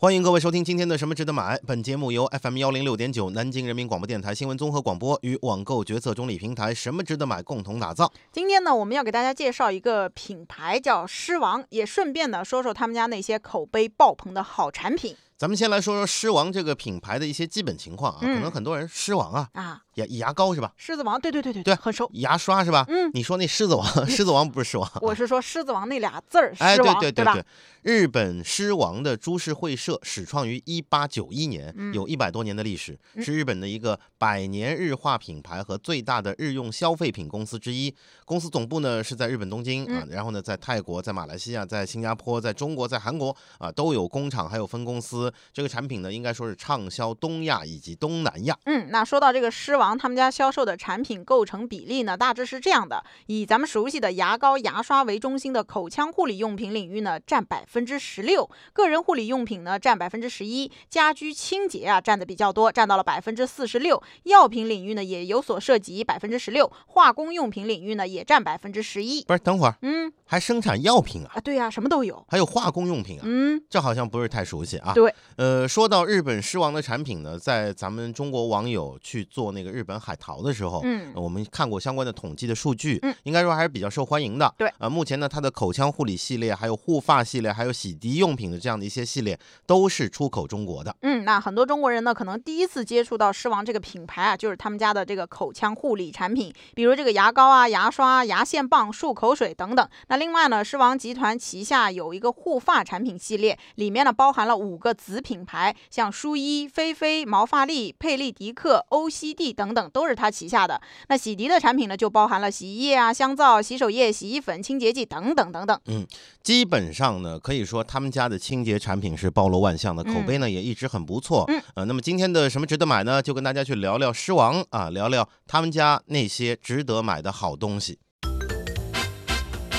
欢迎各位收听今天的《什么值得买》。本节目由 FM 幺零六点九南京人民广播电台新闻综合广播与网购决策中立平台“什么值得买”共同打造。今天呢，我们要给大家介绍一个品牌，叫狮王，也顺便呢说说他们家那些口碑爆棚的好产品咱们先来说说狮王这个品牌的一些基本情况啊，嗯可能很多人狮王啊，啊。牙牙膏是吧？狮子王，对对对对对很熟。牙刷是吧？嗯，你说那狮子王，狮子王不是狮王，我是说狮子王那俩字儿，哎，对对对？对，日本狮王的株式会社始创于一八九一年，嗯有一百多年的历史，嗯是日本的一个百年日化品牌和最大的日用消费品公司之一。公司总部呢是在日本东京啊，嗯然后呢在泰国、在马来西亚、在新加坡、在中国、在韩国啊都有工厂，还有分公司。这个产品呢应该说是畅销东亚以及东南亚。嗯，那说到这个狮王，他们家销售的产品构成比例呢，大致是这样的：以咱们熟悉的牙膏、牙刷为中心的口腔护理用品领域呢，占百分之十六；个人护理用品呢，占百分之十一；家居清洁啊，占的比较多，占到了百分之四十六；药品领域呢，也有所涉及，百分之十六；化工用品领域呢，也占百分之十一。不是，等会儿嗯还生产药品啊，啊，对呀、什么都有。还有化工用品啊。嗯，这好像不是太熟悉啊。对，呃，说到日本狮王的产品呢，在咱们中国网友去做那个日本海淘的时候，嗯呃我们看过相关的统计的数据，嗯应该说还是比较受欢迎的。对，呃，目前呢，它的口腔护理系列、还有护发系列、还有洗涤用品的这样的一些系列，都是出口中国的。嗯，那很多中国人呢，可能第一次接触到狮王这个品牌啊，就是他们家的这个口腔护理产品，比如这个牙膏啊、牙刷、牙线棒、漱口水等等。那另外呢，狮王集团旗下有一个护发产品系列，里面呢包含了五个子品牌，像舒衣、菲菲、毛发丽、佩丽迪克、欧西蒂等等，都是它旗下的。那洗涤的产品呢，就包含了洗衣液啊、香皂、洗手液、洗衣粉、清洁剂等等等等。嗯基本上呢，可以说他们家的清洁产品是包罗万象的，口嗯碑呢也一直很不错。嗯，呃，那么今天的什么值得买呢？就跟大家去聊聊狮王啊，聊聊他们家那些值得买的好东西。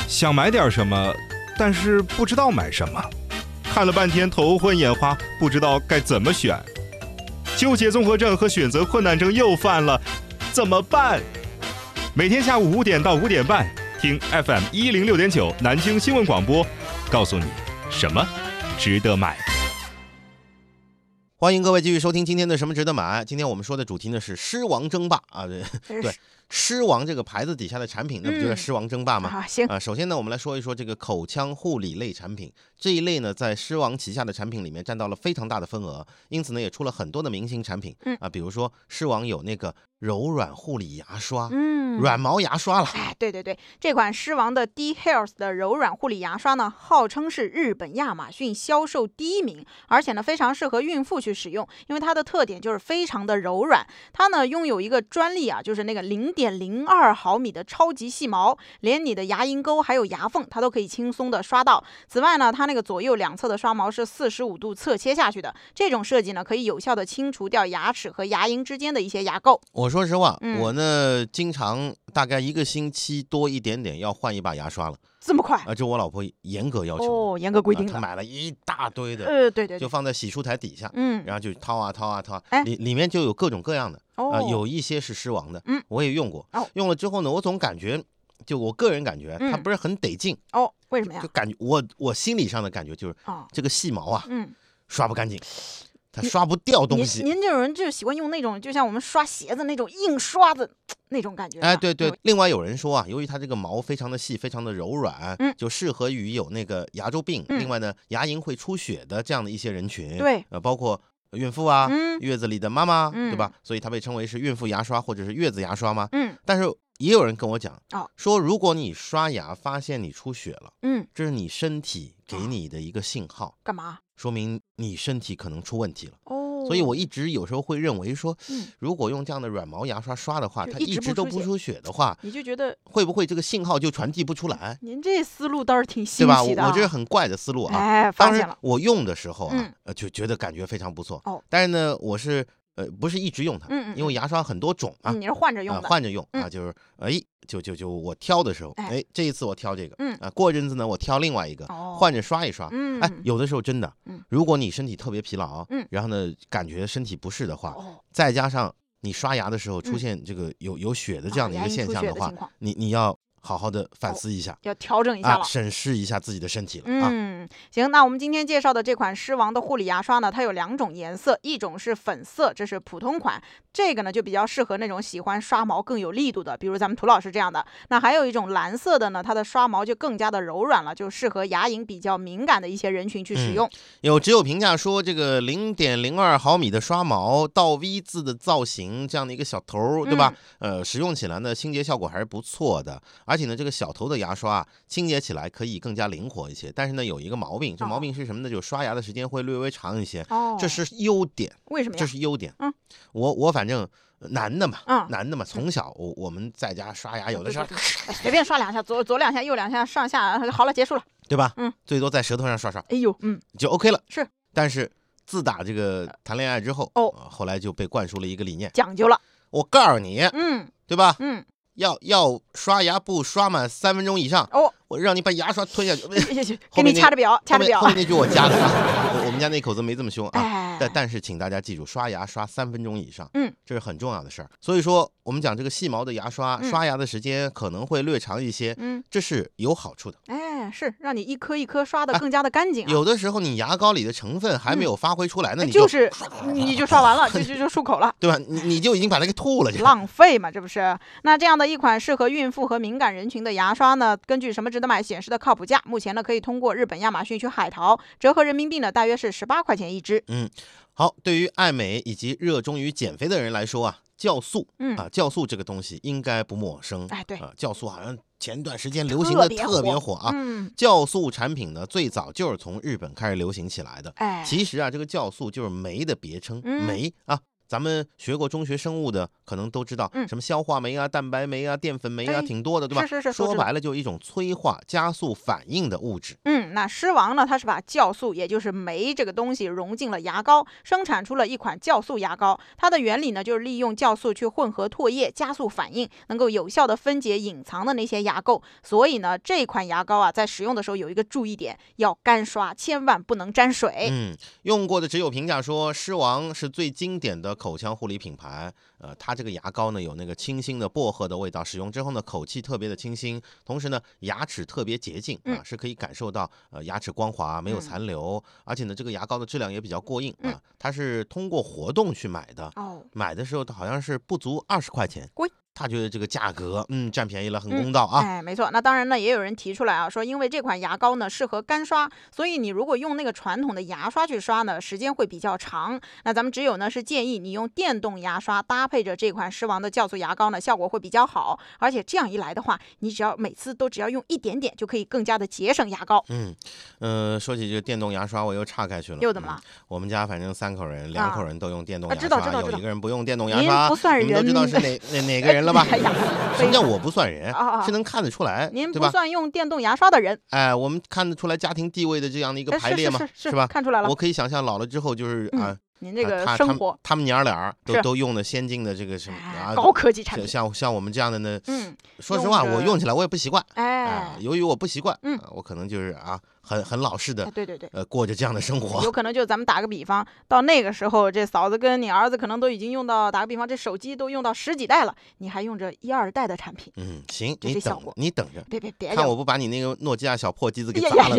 想买点什么，但是不知道买什么，看了半天头昏眼花，不知道该怎么选，纠结综合症和选择困难症又犯了，怎么办？每天下午五点到五点半，听 FM 一零六点九南京新闻广播，告诉你什么值得买。欢迎各位继续收听今天的什么值得买。今天我们说的主题呢是狮王争霸啊，对，对狮王这个牌子底下的产品，那不就叫嗯狮王争霸吗？啊，行，啊，首先呢，我们来说一说这个口腔护理类产品这一类呢，在狮王旗下的产品里面占到了非常大的份额，因此呢，也出了很多的明星产品。嗯啊，比如说狮王有那个柔软护理牙刷，嗯，软毛牙刷了。哎，对对对，这款狮王的 D Health 的柔软护理牙刷呢，号称是日本亚马逊销售第一名，而且呢非常适合孕妇去使用，因为它的特点就是非常的柔软。它呢拥有一个专利啊，就是那个零点零二毫米的超级细毛，连你的牙龈沟还有牙缝它都可以轻松的刷到。此外呢，它那个左右两侧的刷毛是四十五度侧切下去的，这种设计呢可以有效的清除掉牙齿和牙龈之间的一些牙垢。我说实话，嗯我呢经常大概一个星期多一点点要换一把牙刷了这么快啊，这我老婆严格要求。哦，严格规定啊她。买了一大堆的，呃，对对对就，放在洗漱台底下，嗯，然后就掏啊掏啊掏啊，哎里里面就有各种各样的。哦，啊，有一些是狮王的，嗯，我也用过，哦用了之后呢，我总感觉，就我个人感觉，它嗯不是很得劲，哦，为什么呀就？感觉我我心理上的感觉就是哦，这个细毛啊嗯，刷不干净，它刷不掉东西。您这种人就喜欢用那种，就像我们刷鞋子那种硬刷子那种感觉。哎，对对，，另外有人说啊，由于它这个毛非常的细，非常的柔软，嗯就适合于有那个牙周病，嗯另外呢，牙龈会出血的这样的一些人群，对，呃，包括孕妇啊，嗯月子里的妈妈，嗯对吧？所以它被称为是孕妇牙刷或者是月子牙刷吗？嗯但是也有人跟我讲，哦说如果你刷牙发现你出血了，嗯，这是你身体给你的一个信号，干嘛？说明你身体可能出问题了。哦，所以我一直有时候会认为说，嗯，如果用这样的软毛牙刷刷的话，它就一直直不出血都不出血的话，你就觉得会不会这个信号就传递不出来？您这思路倒是挺对吧？新奇的、啊。我我这是很怪的思路啊。哎，发当然现了，我用的时候啊，嗯呃，就觉得感觉非常不错。哦，但是呢，我是呃不是一直用它，嗯嗯因为牙刷很多种啊，嗯你是换着用换着用啊，嗯就是哎，就就就我挑的时候，哎哎，这一次我挑这个，嗯。啊，过一阵子呢我挑另外一个，哦，换着刷一刷。嗯，哎，有的时候真的嗯，如果你身体特别疲劳，嗯。然后呢感觉身体不适的话，哦，再加上你刷牙的时候出嗯。现这个有有血的这样的一个现象的话你你要好好的反思一下，要调整一下啊，了。审视一下自己的身体了啊。嗯，行，那我们今天介绍的这款狮王的护理牙刷呢，它有两种颜色，一种是粉色，这是普通款，这个呢就比较适合那种喜欢刷毛更有力度的，比如咱们涂老师这样的。那还有一种蓝色的呢，它的刷毛就更加的柔软了，就适合牙龈比较敏感的一些人群去使嗯用。有只有评价说，这个零点零二毫米的刷毛倒 V 字的造型，这样的一个小头儿，对吧？呃，使用起来呢，清洁效果还是不错的。而且呢，这个小头的牙刷啊，清洁起来可以更加灵活一些。但是呢，有一个毛病，这毛哦病是什么呢？就是刷牙的时间会略微长一些，哦，这是优点，为什么这？是优点。嗯，我我反正呃男的嘛，嗯男的嘛，从小我我们在家刷牙，有的时候随便刷两下，左左两下，右两下，上下，好了，结束了。对吧？嗯，最多在舌头上刷刷哎呦，嗯，就 OK 了。是，但是自打这个谈恋爱之后，哦呃后来就被灌输了一个理念，讲究了。我告诉你，嗯对吧？嗯，要要刷牙不刷满三分钟以上，哦，我让你把牙刷吞下去。去去去，给你掐着表，掐着表后面那句我加的啊，我我们家那口子没这么凶啊。哎，但但是请大家记住，刷牙刷三分钟以上，嗯，这是很重要的事儿。所以说，我们讲这个细毛的牙刷，嗯刷牙的时间可能会略长一些，嗯，这是有好处的。哎，是让你一颗一颗刷的哎更加的干净啊。有的时候你牙膏里的成分还没有发挥出来，那你哎就是你就刷完了，就就就漱口了。对吧？你你就已经把它给吐了就。浪费嘛，这不是？那这样的一款适合孕妇和敏感人群的牙刷呢，根据什么值得买显示的靠谱价，目前呢可以通过日本亚马逊去海淘，折合人民币呢大约是十八块钱一支。好，对于爱美以及热衷于减肥的人来说啊，酵素嗯啊，酵素这个东西应该不陌生。哎对啊，酵素好像前段时间流行的特别火啊。嗯，酵素产品呢，最早就是从日本开始流行起来的。哎，其实啊，这个酵素就是酶的别称，嗯酶啊。咱们学过中学生物的，可能都知道，嗯什么消化酶啊、蛋白酶啊、淀粉酶啊，哎挺多的，对吧？是是是说白了就是一种催化、加速反应的物质。嗯，那狮王呢，它是把酵素，也就是酶这个东西融进了牙膏，生产出了一款酵素牙膏。它的原理呢，就是利用酵素去混合唾液，加速反应，能够有效的分解隐藏的那些牙垢。所以呢，这款牙膏啊，在使用的时候有一个注意点，要干刷，千万不能沾水。嗯，用过的只有评价说狮王是最经典的口腔护理品牌。呃，它这个牙膏呢有那个清新的薄荷的味道，使用之后呢口气特别的清新，同时呢牙齿特别洁净啊，嗯是可以感受到呃牙齿光滑，没有嗯残留，而且呢这个牙膏的质量也比较过硬嗯啊。它是通过活动去买的，哦，买的时候好像是不足二十块钱贵。他觉得这个价格，嗯，占便宜了，很嗯公道啊。哎，没错。那当然呢，也有人提出来啊，说因为这款牙膏呢适合干刷，所以你如果用那个传统的牙刷去刷呢，时间会比较长。那咱们只有呢是建议你用电动牙刷搭配着这款狮王的酵素牙膏呢，效果会比较好。而且这样一来的话，你只要每次都只要用一点点，就可以更加的节省牙膏。嗯，呃，说起这个电动牙刷，我又岔开去了。嗯又怎么了？我们家反正三口人，两口人都用电动啊牙刷，知道知道知道有一个人不用电动牙您刷，不算你们都知道是哪 哪哪个人了吧？哎呀，什么叫我不算人啊啊？是能看得出来，您不？算用电动牙刷的人，哎，我们看得出来家庭地位的这样的一个哎排列嘛，是吧？看出来了我。可以想象老了之后就是嗯啊，您这个生活他们娘俩儿都都用的先进的这个什么啊哎，高科技产像品，像像我们这样的呢，嗯，说实话，用我用起来我也不习惯。哎哎，，由于我不习惯，嗯啊我可能就是啊，很很老实哎的，对对对。呃，过着这样的生活。有可能就咱们打个比方，到那个时候，这嫂子跟你儿子可能都已经用到，打个比方，这手机都用到十几代了，你还用着一二代的产品，嗯，行，你等你等着，别别别看我不把你那个诺基亚小破机子给呀砸了！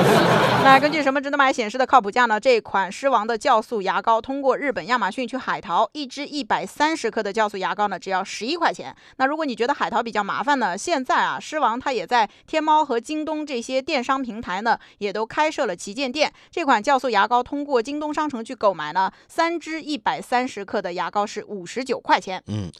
那根据什么值得买显示的靠谱价呢？这款狮王的酵素牙膏通过日本亚马逊去海淘，一支一百三十克的酵素牙膏呢，只要十一块钱。那如果你觉得海淘比较麻烦呢，现在啊，狮王它也在天猫和京东这些电商平台呢，也都开设了旗舰店。这款酵素牙膏通过京东商城去购买呢，三支一百三十克的牙膏是五十九块钱。嗯，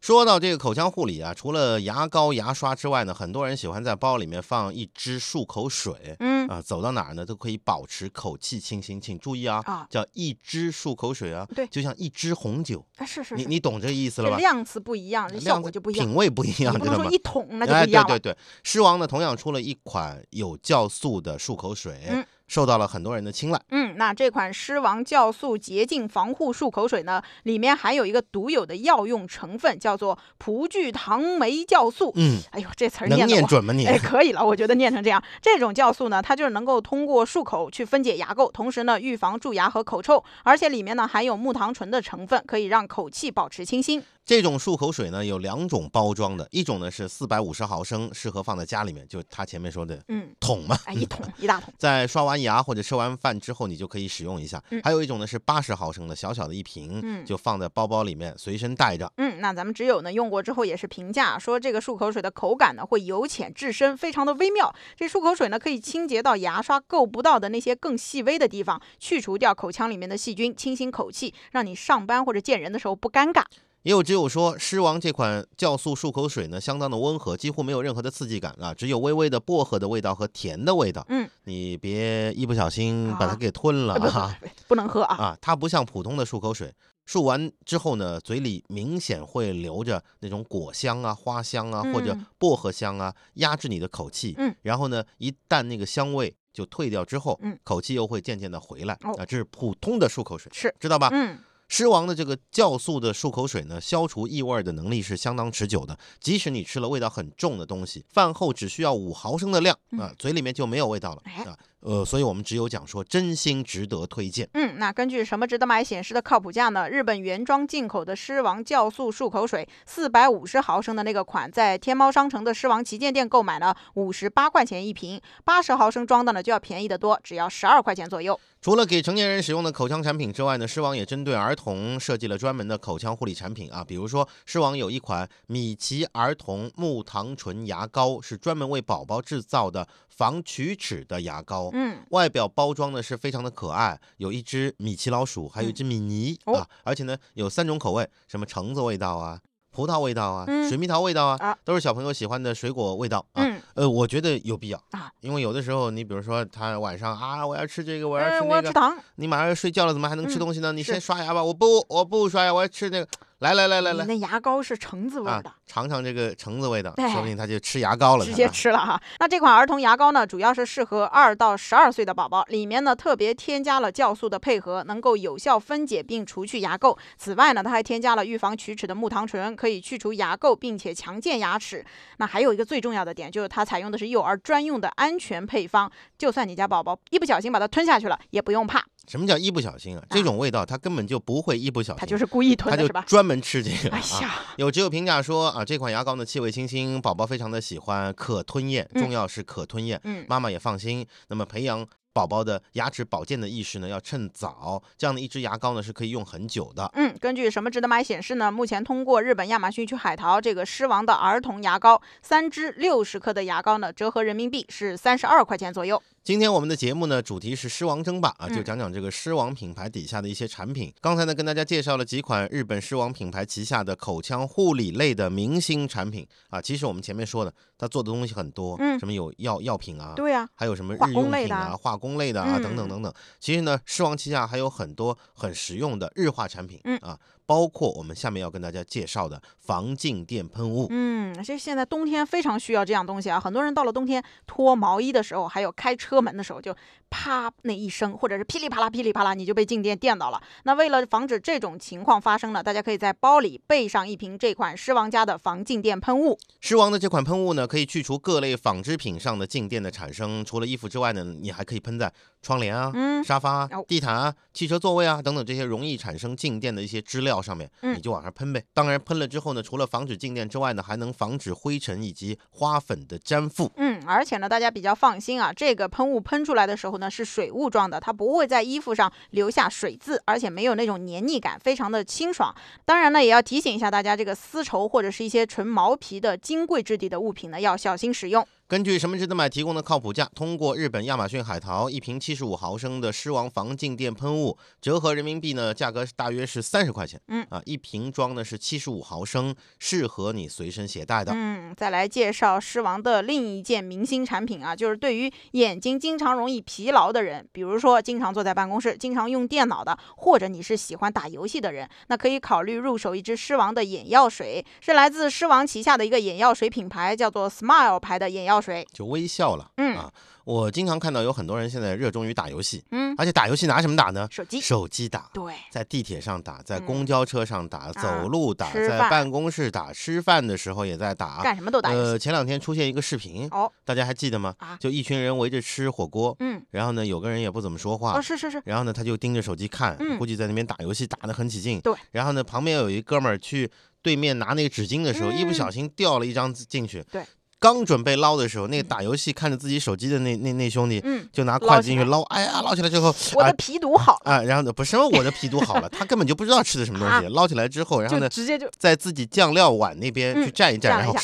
说到这个口腔护理啊，除了牙膏、牙刷之外呢，很多人喜欢在包里面放一支漱口水。嗯啊，走到哪儿呢都可以保持口气清新，请注意啊，啊，叫一支漱口水啊，对就像一支红酒，啊是是是，你你懂这个意思了吧？量词不一样，这效果就不一样。品味不一样，知道吗？一桶那就一样了。对对对，狮王呢同样出了一款有酵素的漱口水，嗯受到了很多人的青睐。嗯，那这款狮王酵素洁净防护漱口水呢，里面含有一个独有的药用成分，叫做葡聚糖酶酵素。嗯，哎呦，这词儿能念。念准吗你？哎，可以了，我觉得念成这样，这种酵素呢，它就是能够通过漱口去分解牙垢，同时呢，预防蛀牙和口臭，而且里面呢含有木糖醇的成分，可以让口气保持清新。这种漱口水呢有两种包装的，一种呢是四百五十毫升，适合放在家里面，就他前面说的嗯，桶嘛，哎，一桶一大桶。在刷完牙或者吃完饭之后，你就可以使用一下。嗯还有一种呢是八十毫升的小小的一瓶，嗯就放在包包里面随身带着。嗯，那咱们只有呢用过之后也是评价说这个漱口水的口感呢会由浅至深，非常的微妙。这漱口水呢可以清洁到牙刷够不到的那些更细微的地方，去除掉口腔里面的细菌，清新口气，让你上班或者见人的时候不尴尬。也有只有说狮王这款酵素漱口水呢，相当的温和，几乎没有任何的刺激感啊，只有微微的薄荷的味道和甜的味道。嗯，你别一不小心把它啊给吞了 啊不能喝啊。啊！它不像普通的漱口水，漱完之后呢，嘴里明显会留着那种果香啊、花香啊或者嗯薄荷香啊，压制你的口气。嗯，然后呢，一旦那个香味就退掉之后，嗯口气又会渐渐的回来哦啊。这是普通的漱口水，是知道吧？嗯。狮王的这个酵素的漱口水呢，消除异味的能力是相当持久的。即使你吃了味道很重的东西，饭后只需要五毫升的量啊，嘴里面就没有味道了啊。呃，所以我们只有讲说真心值得推荐。嗯，那根据什么值得买显示的靠谱价呢？日本原装进口的狮王酵素漱口水，四百五十毫升的那个款，在天猫商城的狮王旗舰店购买呢，五十八块钱一瓶；八十毫升装的呢，就要便宜得多，只要十二块钱左右。除了给成年人使用的口腔产品之外呢，狮王也针对儿童设计了专门的口腔护理产品啊。比如说，狮王有一款米奇儿童木糖醇牙膏，是专门为宝宝制造的防龋齿的牙膏。嗯，外表包装呢是非常的可爱，有一只米奇老鼠，还有一只米妮、哦啊，而且呢有三种口味，什么橙子味道啊、葡萄味道啊、嗯水蜜桃味道啊，啊都是小朋友喜欢的水果味道啊。嗯呃，我觉得有必要啊，因为有的时候你比如说他晚上啊，我要吃这个，我要哎吃那个，我要吃糖。你马上要睡觉了，怎么还能吃嗯东西呢？你先刷牙吧，我不，我不刷牙，我要吃那个。来来来来来，那牙膏是橙子味儿啊的。，尝尝这个橙子味道，哎说不定他就吃牙膏了。直接啊吃了哈。那这款儿童牙膏呢，主要是适合二到十二岁的宝宝，里面呢特别添加了酵素的配合，能够有效分解并除去牙垢。此外呢，它还添加了预防龋齿的木糖醇，可以去除牙垢，并且强健牙齿。那还有一个最重要的点，就是它采用的是幼儿专用的安全配方，就算你家宝宝一不小心把它吞下去了，也不用怕，什么叫一不小心啊？这种味道它根本就不会一不小心，它就是故意吞他的，吧？就是专门吃这个哎啊。呀，有只有评价说啊，这款牙膏呢气味清新，宝宝非常的喜欢，可吞咽，嗯重要是可吞咽，嗯，妈妈也放心。那么培养宝宝的牙齿保健的意识呢，要趁早。这样的一支牙膏呢是可以用很久的。嗯，根据什么值得买显示呢？目前通过日本亚马逊去海淘这个狮王的儿童牙膏，三支六十克的牙膏呢，折合人民币是三十二块钱左右。今天我们的节目呢，主题是狮王争霸啊，嗯就讲讲这个狮王品牌底下的一些产品。刚才呢，跟大家介绍了几款日本狮王品牌旗下的口腔护理类的明星产品啊。其实我们前面说的，它做的东西很多，嗯什么有药药品啊，对呀、还有什么日用品啊、工类的啊化工类的啊、嗯等等等等。其实呢，狮王旗下还有很多很实用的日化产品、嗯啊，包括我们下面要跟大家介绍的防静电喷雾。嗯，其实现在冬天非常需要这样东西啊，很多人到了冬天脱毛衣的时候，还有开车门的时候，就啪那一声，或者是噼里啪啦噼里啪啦，你就被静电电到了。那为了防止这种情况发生呢，大家可以在包里备上一瓶这款狮王家的防静电喷雾。狮王的这款喷雾呢，可以去除各类纺织品上的静电的产生。除了衣服之外呢，你还可以喷在窗帘啊、嗯，沙发啊哦、地毯啊、汽车座位啊等等这些容易产生静电的一些支料上面，嗯你就往上喷呗。当然，喷了之后呢，除了防止静电之外呢，还能防止灰尘以及花粉的粘附。嗯，而且呢，大家比较放心啊，这个喷雾喷出来的时候呢是水雾状的，它不会在衣服上留下水渍，而且没有那种黏腻感，非常的清爽。当然呢，也要提醒一下大家，这个丝绸或者是一些纯毛皮的金贵质地的物品呢，要小心使用。根据什么值得买提供的靠谱价，通过日本亚马逊海淘，一瓶七十五毫升的狮王防静电喷雾，折合人民币呢，价格大约是三十块钱。嗯啊，一瓶装的是七十五毫升，适合你随身携带的。嗯，再来介绍狮王的另一件明星产品啊，就是对于眼睛经常容易疲劳的人，比如说经常坐在办公室、经常用电脑的，或者你是喜欢打游戏的人，那可以考虑入手一支狮王的眼药水，是来自狮王旗下的一个眼药水品牌，叫做 Smile 牌的眼药药水。就微笑了。嗯啊，我经常看到有很多人现在热衷于打游戏，嗯，而且打游戏拿什么打呢？手机。手机打。对，在地铁上打，在嗯公交车上打，走路打，在办公室打，吃饭的时候也在打。干什么都打。呃，前两天出现一个视频，哦，大家还记得吗？啊就一群人围着吃火锅，嗯，然后呢，有个人也不怎么说话哦，，是是是，然后呢，他就盯着手机看，嗯估计在那边打游戏打得很起劲。对。然后呢，旁边有一哥们儿去对面拿那个纸巾的时候，一不小嗯心掉了一张进去。对。刚准备捞的时候，那个打游戏看着自己手机的那那那兄弟，嗯，就拿筷子进去捞，哎呀，捞起来之后，啊我的皮肚好了，啊，然后呢，不是我的皮肚好了，他根本就不知道吃的什么东西，捞起来之后，然后呢，直接就在自己酱料碗那边去嗯蘸一蘸，然后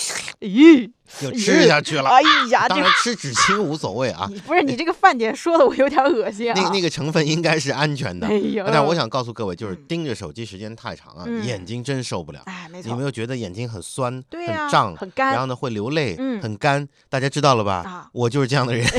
咦，就吃下去了。哎呀，这当然吃纸巾无所谓啊，不是你这个饭点说的我有点恶心啊。那那个成分应该是安全的哎。呦，但我想告诉各位，就是嗯盯着手机时间太长啊，嗯眼睛真受不了。哎，没错你有没，有觉得眼睛很酸、对呀，很胀，很干，然后呢会流泪、嗯很干？大家知道了吧？啊我就是这样的人。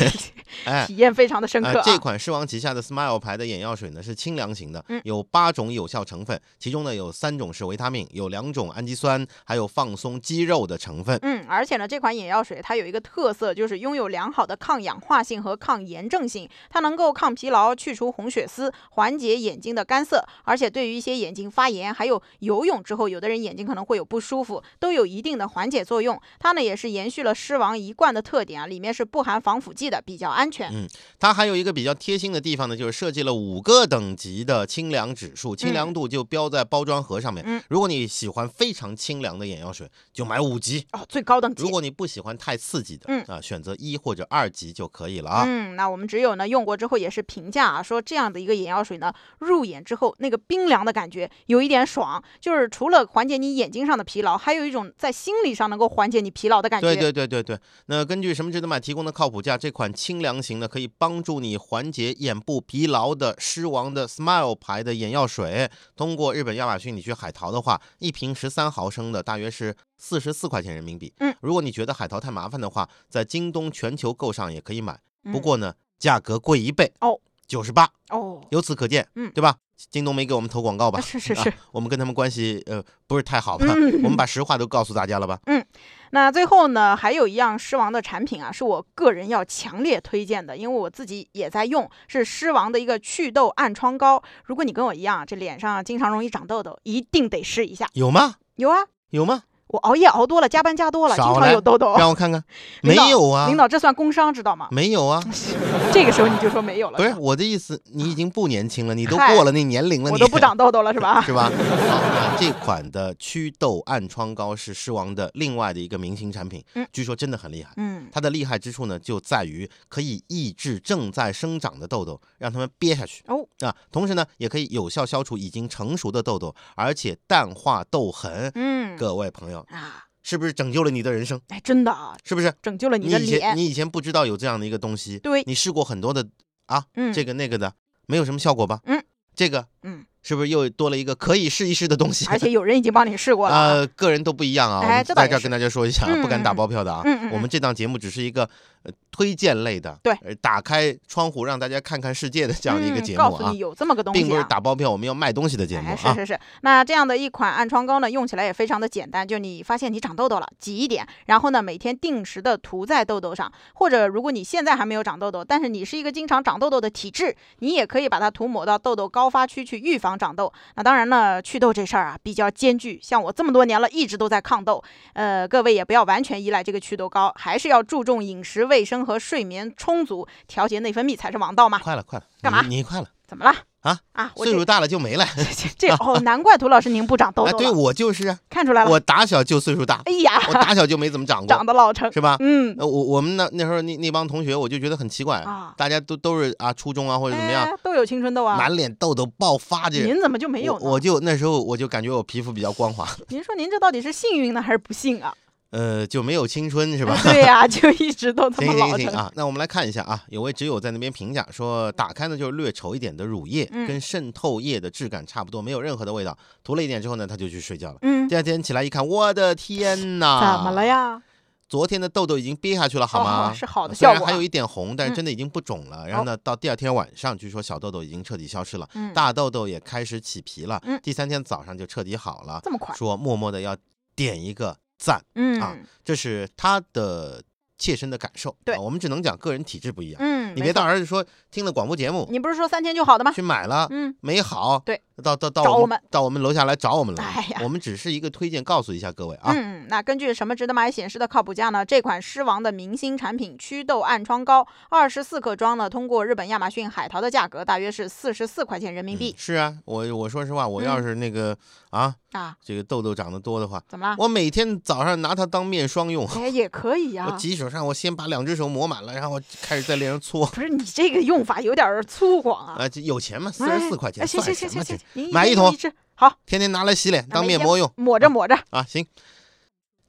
哎，体验非常的深刻。这款狮王旗下的 Smile 牌的眼药水呢是清凉型的嗯，有八种有效成分，其中呢有三种是维他命，有两种氨基酸，还有放松肌肉的成分。嗯，而且呢，这款眼药水它有一个特色，就是拥有良好的抗氧化性和抗炎症性，它能够抗疲劳、去除红血丝、缓解眼睛的干涩，而且对于一些眼睛发炎，还有游泳之后有的人眼睛可能会有不舒服，都有一定的缓解作用。它呢也是延续了狮王一贯的特点啊，里面是不含防腐剂的，比较安全。嗯它还有一个比较贴心的地方呢，就是设计了五个等级的清凉指数，清凉度就标在包装盒上面。嗯如果你喜欢非常清凉的眼药水，就买五级；哦，最高等级。如果你不喜欢太刺激的，嗯啊，选择一或者二级就可以了啊。嗯，那我们只有呢用过之后也是评价啊，说这样的一个眼药水呢，入眼之后那个冰凉的感觉有一点爽，就是除了缓解你眼睛上的疲劳，还有一种在心理上能够缓解你疲劳的感觉。对对对对对，那根据什么值得买提供的靠谱价，这款清凉型的可以帮助你缓解眼部疲劳的狮王的 Smile 牌的眼药水，通过日本亚马逊你去海淘的话，一瓶十三毫升的大约是四十四块钱人民币。嗯，如果你觉得海淘太麻烦的话，在京东全球购上也可以买，不嗯过呢，价格贵一倍哦，九十八。哦，由此可见，嗯对吧？京东没给我们投广告吧？是是是啊，我们跟他们关系呃不是太好吧？嗯我们把实话都告诉大家了吧？嗯那最后呢，还有一样狮王的产品啊，是我个人要强烈推荐的，因为我自己也在用，是狮王的一个祛痘暗疮膏。如果你跟我一样，这脸上经常容易长痘痘，一定得试一下。有吗？有啊，有吗？我熬夜熬多了，加班加多了，经常有痘痘。让我看看，没有啊，领导，这算工伤，知道吗？没有啊，这个时候你就说没有了，不是我的意思，你已经不年轻了，你都过了那年龄了，你我都不长痘痘了，是吧？是吧？好，那这款的祛痘暗疮膏是狮王的另外的一个明星产品嗯，据说真的很厉害。嗯，它的厉害之处呢，就在于可以抑制正在生长的痘痘，让它们憋下去。哦啊，同时呢，也可以有效消除已经成熟的痘痘，而且淡化痘痕。嗯各位朋友，啊，是不是拯救了你的人生？哎，真的啊，是不是？拯救了你的以前脸。你以前不知道有这样的一个东西，对，你试过很多的啊，嗯，这个那个的，没有什么效果吧？嗯，这个嗯，是不是又多了一个可以试一试的东西？而且有人已经帮你试过了啊。呃，个人都不一样啊，在这儿跟大家说一下不敢打嗯包票的啊。嗯嗯嗯我们这档节目只是一个呃推荐类的，对呃，打开窗户让大家看看世界的这样的一个嗯节目啊告诉你，有这么个东西、啊，并不是打包票，我们要卖东西的节目哎，啊。是是是，那这样的一款暗疮膏呢，用起来也非常的简单，就你发现你长痘痘了，挤一点，然后呢，每天定时的涂在痘痘上，或者如果你现在还没有长痘痘，但是你是一个经常长痘痘的体质，你也可以把它涂抹到痘痘高发区去预防长痘。那当然呢，祛痘这事儿啊比较艰巨，像我这么多年了，一直都在抗痘，呃，各位也不要完全依赖这个祛痘膏，还是要注重饮食卫生和睡眠充足，调节内分泌才是王道嘛。快了，快了，干嘛你你快了怎么了？啊啊，岁数大了就没了。这哦，难怪涂老师您不长痘哎，对，我就是啊，看出来了。我打小就岁数大，哎呀，我打小就没怎么长过长，得老成，是吧？嗯，呃，我我们那那时候那那帮同学，我就觉得很奇怪，啊大家都都是啊初中啊或者怎么样，哎都有青春痘啊。满脸痘痘爆发这。您怎么就没有我就那时候我就感觉我皮肤比较光滑，您说您这到底是幸运呢还是不幸啊？呃，就没有青春是吧？对呀、就一直都这行么老成。行行啊，那我们来看一下啊，有位挚友在那边评价说，打开呢就是略稠一点的乳液，嗯跟渗透液的质感差不多，没有任何的味道。涂了一点之后呢，他就去睡觉了。嗯，第二天起来一看，我的天哪！怎么了？呀？昨天的痘痘已经憋下去了，好吗？哦是好的虽然效果啊还有一点红，但是嗯真的已经不肿了。然后呢，到第二天晚上，据说小痘痘已经彻底消失了，嗯，大痘痘也开始起皮了。嗯第三天早上就彻底好了。这么快？说默默的要点一个赞，嗯啊这是他的切身的感受。对啊我们只能讲个人体质不一样。嗯，你别没错到儿子说听了广播节目你不是说三天就好的吗？去买了，嗯，没好，对，到到到我们到我们楼下来找我们来。哎呀我们只是一个推荐，告诉一下各位啊。嗯，那根据什么值得买显示的靠谱价呢？这款狮王的明星产品祛痘暗疮膏，二十四克装呢，通过日本亚马逊海淘的价格大约是四十四块钱人民币嗯、是啊，我我说实话，我要嗯是那个、啊，啊。这个痘痘长得多的话，怎么了？我每天早上拿它当面霜用。哎，也可以呀、我挤手上，我先把两只手抹满了，然后我开始在脸上搓。不是你这个用法有点粗犷啊。有钱吗，四十四块钱，哎行算什么钱行行行行？，买一桶支好，天天拿来洗脸当面膜用抹着抹着。啊！行，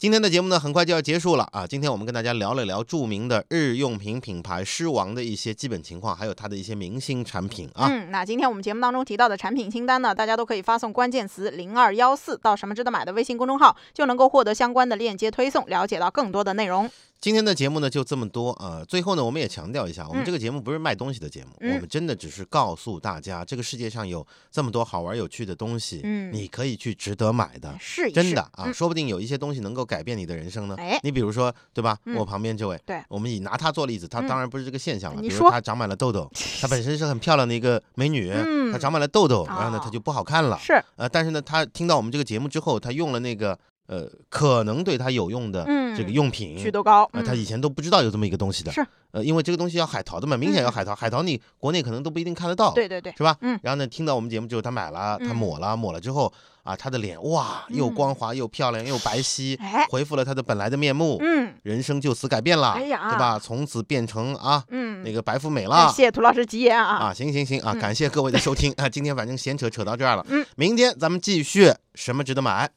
今天的节目呢，很快就要结束了啊。今天我们跟大家聊了聊著名的日用品品牌狮王的一些基本情况，还有它的一些明星产品啊。嗯，那今天我们节目当中提到的产品清单呢，大家都可以发送关键词零二幺四到什么值得买的微信公众号，就能够获得相关的链接推送，了解到更多的内容。今天的节目呢就这么多啊、最后呢，我们也强调一下，我们嗯。这个节目不是卖东西的节目，嗯。我们真的只是告诉大家，这个世界上有这么多好玩有趣的东西，嗯。你可以去值得买的。试一试，真的啊，嗯。说不定有一些东西能够改变你的人生呢。哎。你比如说，对吧？嗯。我旁边这位，对。我们以拿她做例子，她嗯。当然不是这个现象了。你说比如她长满了痘痘，她本身是很漂亮的一个美女，嗯。她长满了痘痘，然后呢，哦。她就不好看了。是，呃，但是呢，她听到我们这个节目之后，她用了那个呃，可能对他有用的嗯。这个用品，祛痘膏，呃，她嗯以前都不知道有这么一个东西的。是，呃，因为这个东西要海淘的嘛，明显要嗯。海淘，海淘你国内可能都不一定看得到。对对对，是吧？嗯。然后呢，听到我们节目之后，他买了，他嗯抹了，抹了之后啊，他的脸哇，又嗯光滑又漂亮又白皙，哎，恢复了他的本来的面目，嗯。人生就此改变了，哎呀。对吧？从此变成啊嗯，那个白富美哎了。谢谢涂老师吉言啊，啊，行行行啊，嗯。感谢各位的收听啊，今天反正闲扯扯到这儿了，嗯，明天咱们继续什么值得买。